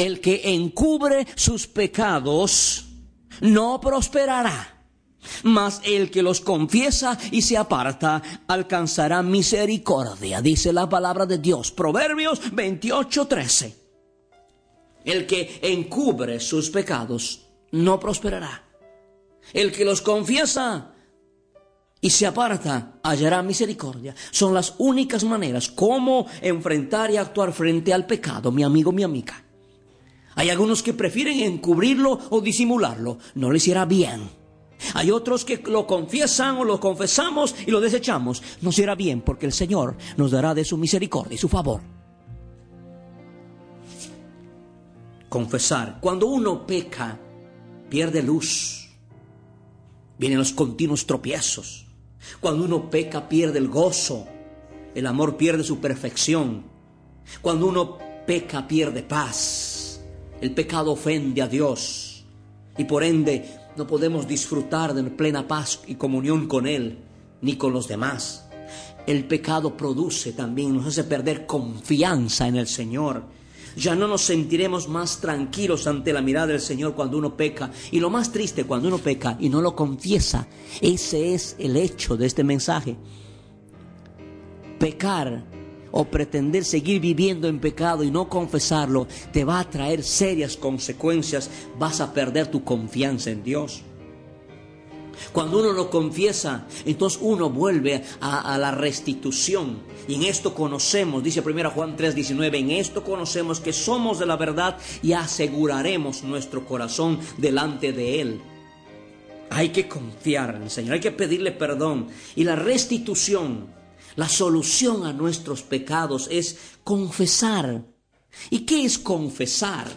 El que encubre sus pecados no prosperará. Mas el que los confiesa y se aparta alcanzará misericordia, dice la palabra de Dios. Proverbios 28:13. El que encubre sus pecados no prosperará. El que los confiesa y se aparta hallará misericordia. Son las únicas maneras como enfrentar y actuar frente al pecado, mi amigo, mi amiga. Hay algunos que prefieren encubrirlo o disimularlo. No les irá bien. Hay otros que lo confiesan o lo confesamos y lo desechamos. Nos irá bien porque el Señor nos dará de su misericordia y su favor. Confesar. Cuando uno peca, pierde luz. Vienen los continuos tropiezos. Cuando uno peca, pierde el gozo. El amor pierde su perfección. Cuando uno peca, pierde paz. El pecado ofende a Dios. Y por ende no podemos disfrutar de plena paz y comunión con Él, ni con los demás. El pecado produce también, nos hace perder confianza en el Señor. Ya no nos sentiremos más tranquilos ante la mirada del Señor cuando uno peca. Y lo más triste cuando uno peca y no lo confiesa, ese es el hecho de este mensaje. Pecar o pretender seguir viviendo en pecado y no confesarlo, te va a traer serias consecuencias. Vas a perder tu confianza en Dios. Cuando uno lo confiesa, entonces uno vuelve a, la restitución. Y en esto conocemos, dice 1 Juan 3:19, en esto conocemos que somos de la verdad y aseguraremos nuestro corazón delante de Él. Hay que confiar en el Señor, hay que pedirle perdón. Y la restitución, la solución a nuestros pecados es confesar. ¿Y qué es confesar?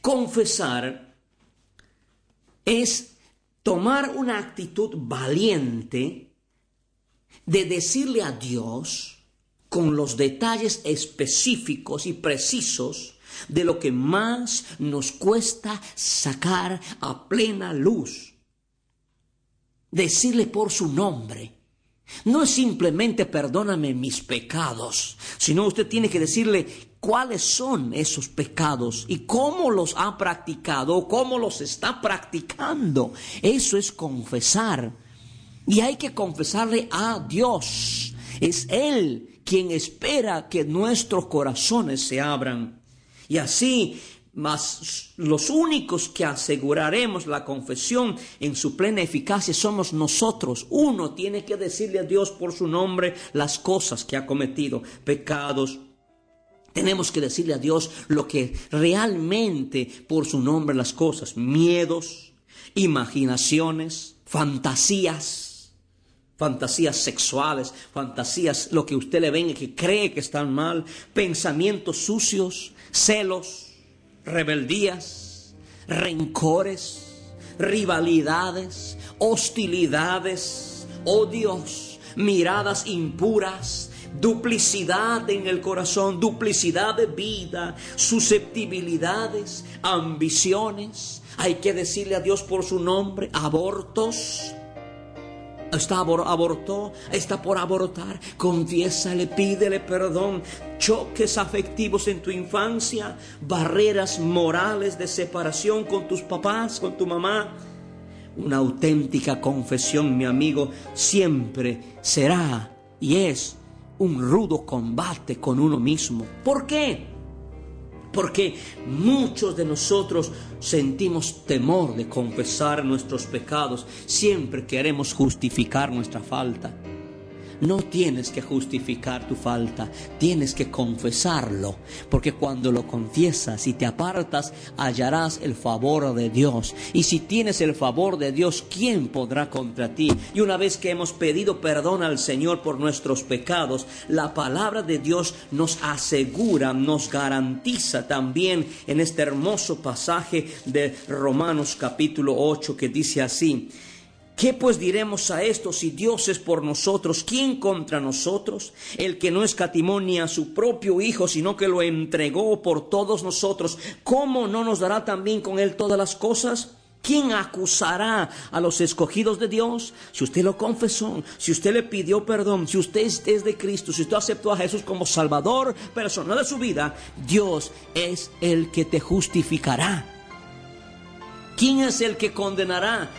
Confesar es tomar una actitud valiente de decirle a Dios con los detalles específicos y precisos de lo que más nos cuesta sacar a plena luz. Decirle por su nombre. No es simplemente perdóname mis pecados, sino usted tiene que decirle cuáles son esos pecados y cómo los ha practicado o cómo los está practicando. Eso es confesar. Y hay que confesarle a Dios. Es Él quien espera que nuestros corazones se abran. Y así mas los únicos que aseguraremos la confesión en su plena eficacia somos nosotros. Uno tiene que decirle a Dios por su nombre las cosas que ha cometido, pecados. Tenemos que decirle a Dios lo que realmente por su nombre las cosas, miedos, imaginaciones, fantasías, fantasías sexuales, fantasías, lo que usted le venga que cree que están mal, pensamientos sucios, celos rebeldías, rencores, rivalidades, hostilidades, odios, miradas impuras, duplicidad en el corazón, duplicidad de vida, susceptibilidades, ambiciones. Hay que decirle a Dios por su nombre, abortos, está abortó, está por abortar, confiésale, pídele perdón, choques afectivos en tu infancia, barreras morales de separación con tus papás, con tu mamá. Una auténtica confesión, mi amigo, siempre será y es un rudo combate con uno mismo. ¿Por qué? Porque muchos de nosotros sentimos temor de confesar nuestros pecados. Siempre queremos justificar nuestra falta. No tienes que justificar tu falta, tienes que confesarlo, porque cuando lo confiesas y te apartas, hallarás el favor de Dios. Y si tienes el favor de Dios, ¿quién podrá contra ti? Y una vez que hemos pedido perdón al Señor por nuestros pecados, la palabra de Dios nos asegura, nos garantiza también en este hermoso pasaje de Romanos capítulo 8 que dice así, ¿Qué pues diremos a esto si Dios es por nosotros? ¿Quién contra nosotros? El que no escatimó ni a su propio Hijo, sino que lo entregó por todos nosotros, ¿cómo no nos dará también con él todas las cosas? ¿Quién acusará a los escogidos de Dios? Si usted lo confesó, si usted le pidió perdón, si usted es de Cristo, si usted aceptó a Jesús como Salvador personal de su vida, Dios es el que te justificará. ¿Quién es el que condenará?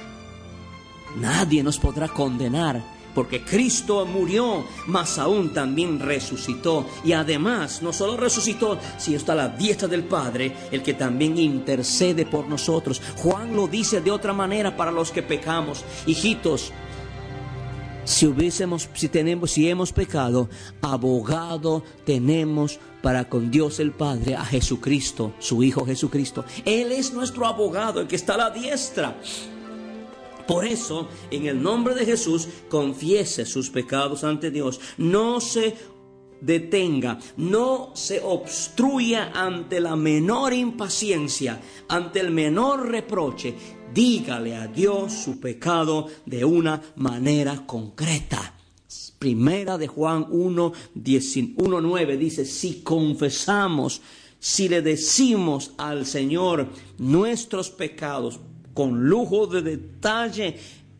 Nadie nos podrá condenar porque Cristo murió, mas aún también resucitó. Y además, no solo resucitó, sino está la diestra del Padre, el que también intercede por nosotros. Juan lo dice de otra manera para los que pecamos. Hijitos, si hubiésemos, si tenemos, si hemos pecado, abogado tenemos para con Dios el Padre a Jesucristo, su Hijo Jesucristo. Él es nuestro abogado, el que está a la diestra. Por eso, en el nombre de Jesús, confiese sus pecados ante Dios. No se detenga, no se obstruya ante la menor impaciencia, ante el menor reproche. Dígale a Dios su pecado de una manera concreta. Primera de Juan 1, 9 dice, si confesamos, si le decimos al Señor nuestros pecados, con lujo de detalle,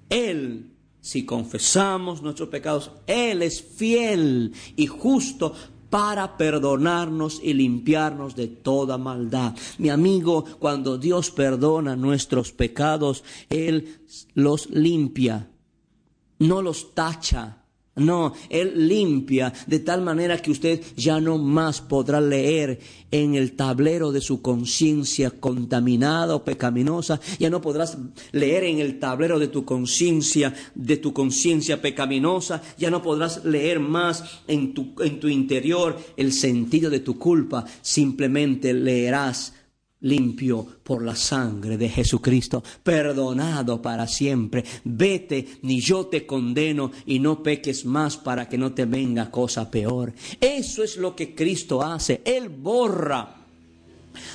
Él, si confesamos nuestros pecados, Él es fiel y justo para perdonarnos y limpiarnos de toda maldad. Mi amigo, cuando Dios perdona nuestros pecados, Él los limpia, no los tacha no, Él limpia de tal manera que usted ya no más podrá leer en el tablero de su conciencia contaminada o pecaminosa, ya no podrás leer en el tablero de tu conciencia, de tu conciencia pecaminosa, ya no podrás leer más en tu, en tu interior el sentido de tu culpa, simplemente leerás limpio por la sangre de Jesucristo, perdonado para siempre. Vete, ni yo te condeno y no peques más para que no te venga cosa peor. Eso es lo que Cristo hace. Él borra.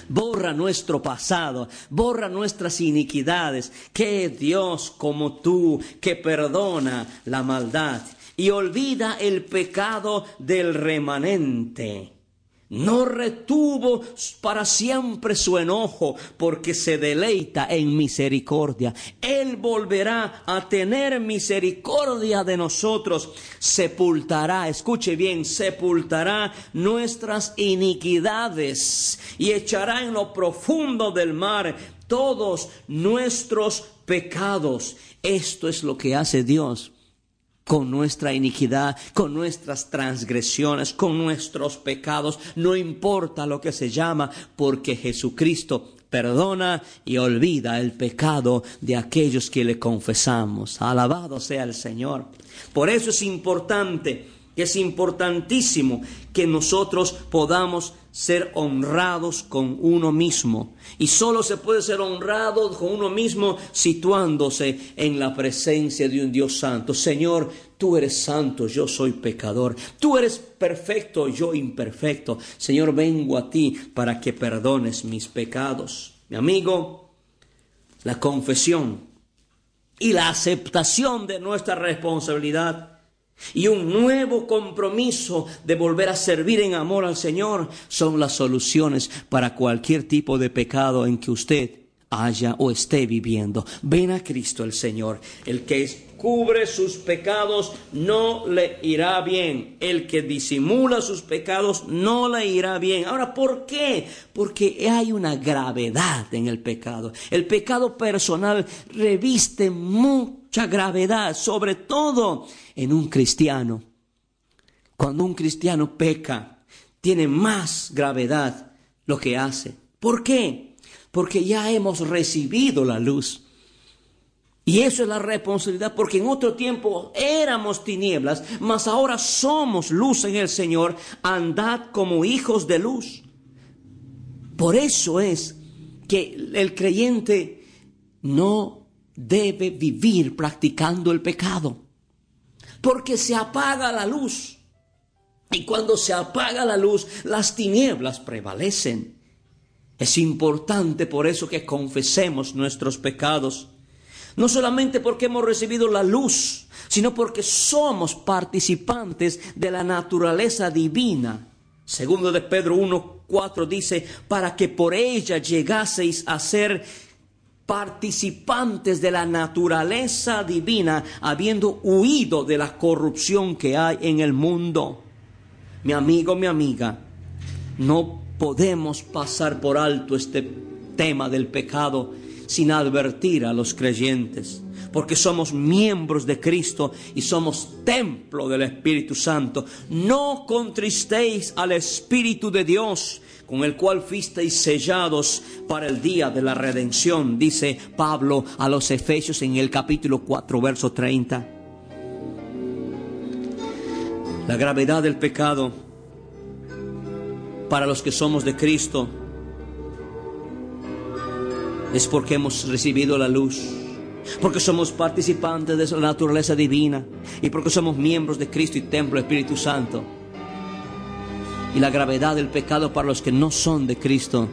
Borra nuestro pasado, borra nuestras iniquidades. Que Dios como tú, que perdona la maldad y olvida el pecado del remanente no retuvo para siempre su enojo, porque se deleita en misericordia. Él volverá a tener misericordia de nosotros. Sepultará, escuche bien, sepultará nuestras iniquidades y echará en lo profundo del mar todos nuestros pecados. Esto es lo que hace Dios con nuestra iniquidad, con nuestras transgresiones, con nuestros pecados, no importa lo que se llama, porque Jesucristo perdona y olvida el pecado de aquellos que le confesamos. Alabado sea el Señor. Por eso es importante es importantísimo que nosotros podamos ser honrados con uno mismo. Y solo se puede ser honrado con uno mismo situándose en la presencia de un Dios santo. Señor, tú eres santo, yo soy pecador. Tú eres perfecto, yo imperfecto. Señor, vengo a ti para que perdones mis pecados. Mi amigo, la confesión y la aceptación de nuestra responsabilidad y un nuevo compromiso de volver a servir en amor al Señor son las soluciones para cualquier tipo de pecado en que usted haya o esté viviendo. Ven a Cristo el Señor, el que cubre sus pecados no le irá bien. El que disimula sus pecados no le irá bien. Ahora, ¿por qué? Porque hay una gravedad en el pecado. El pecado personal reviste mucha gravedad, sobre todo en un cristiano. Cuando un cristiano peca, tiene más gravedad lo que hace. ¿Por qué? Porque ya hemos recibido la luz. Y eso es la responsabilidad, porque en otro tiempo éramos tinieblas, mas ahora somos luz en el Señor. Andad como hijos de luz. Por eso es que el creyente no debe vivir practicando el pecado, porque se apaga la luz. Y cuando se apaga la luz, las tinieblas prevalecen. Es importante por eso que confesemos nuestros pecados no solamente porque hemos recibido la luz, sino porque somos participantes de la naturaleza divina. Segundo de Pedro 1.4 dice, para que por ella llegaseis a ser participantes de la naturaleza divina, habiendo huido de la corrupción que hay en el mundo. Mi amigo, mi amiga, no podemos pasar por alto este tema del pecado sin advertir a los creyentes, porque somos miembros de Cristo y somos templo del Espíritu Santo. No contristéis al Espíritu de Dios, con el cual fuisteis sellados para el día de la redención, dice Pablo a los Efesios en el capítulo 4, verso 30. La gravedad del pecado para los que somos de Cristo es porque hemos recibido la luz, porque somos participantes de la naturaleza divina y porque somos miembros de Cristo y templo Espíritu Santo. Y la gravedad del pecado para los que no son de Cristo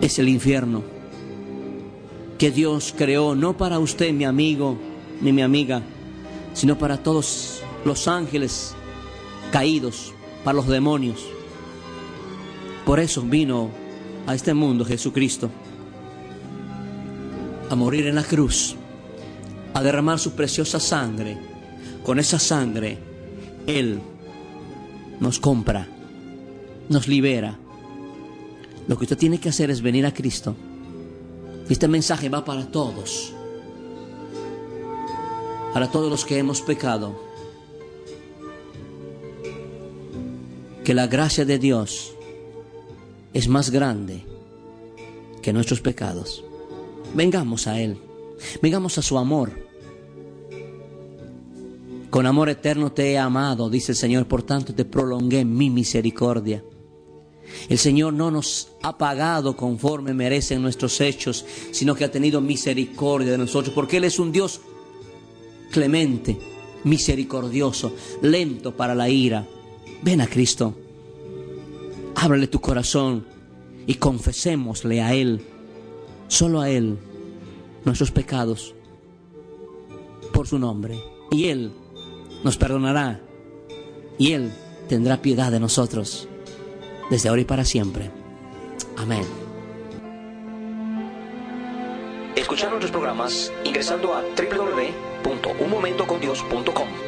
es el infierno que Dios creó no para usted, mi amigo, ni mi amiga, sino para todos los ángeles caídos, para los demonios. Por eso vino a este mundo Jesucristo a morir en la cruz, a derramar su preciosa sangre. Con esa sangre, Él nos compra, nos libera. Lo que usted tiene que hacer es venir a Cristo. Este mensaje va para todos, para todos los que hemos pecado. Que la gracia de Dios es más grande que nuestros pecados. Vengamos a Él, vengamos a su amor. Con amor eterno te he amado, dice el Señor, por tanto te prolongué mi misericordia. El Señor no nos ha pagado conforme merecen nuestros hechos, sino que ha tenido misericordia de nosotros, porque Él es un Dios clemente, misericordioso, lento para la ira. Ven a Cristo. Ábrele tu corazón y confesémosle a Él, solo a Él, nuestros pecados por su nombre. Y Él nos perdonará y Él tendrá piedad de nosotros desde ahora y para siempre. Amén. Escuchar nuestros programas ingresando a www.unmomentocondios.com.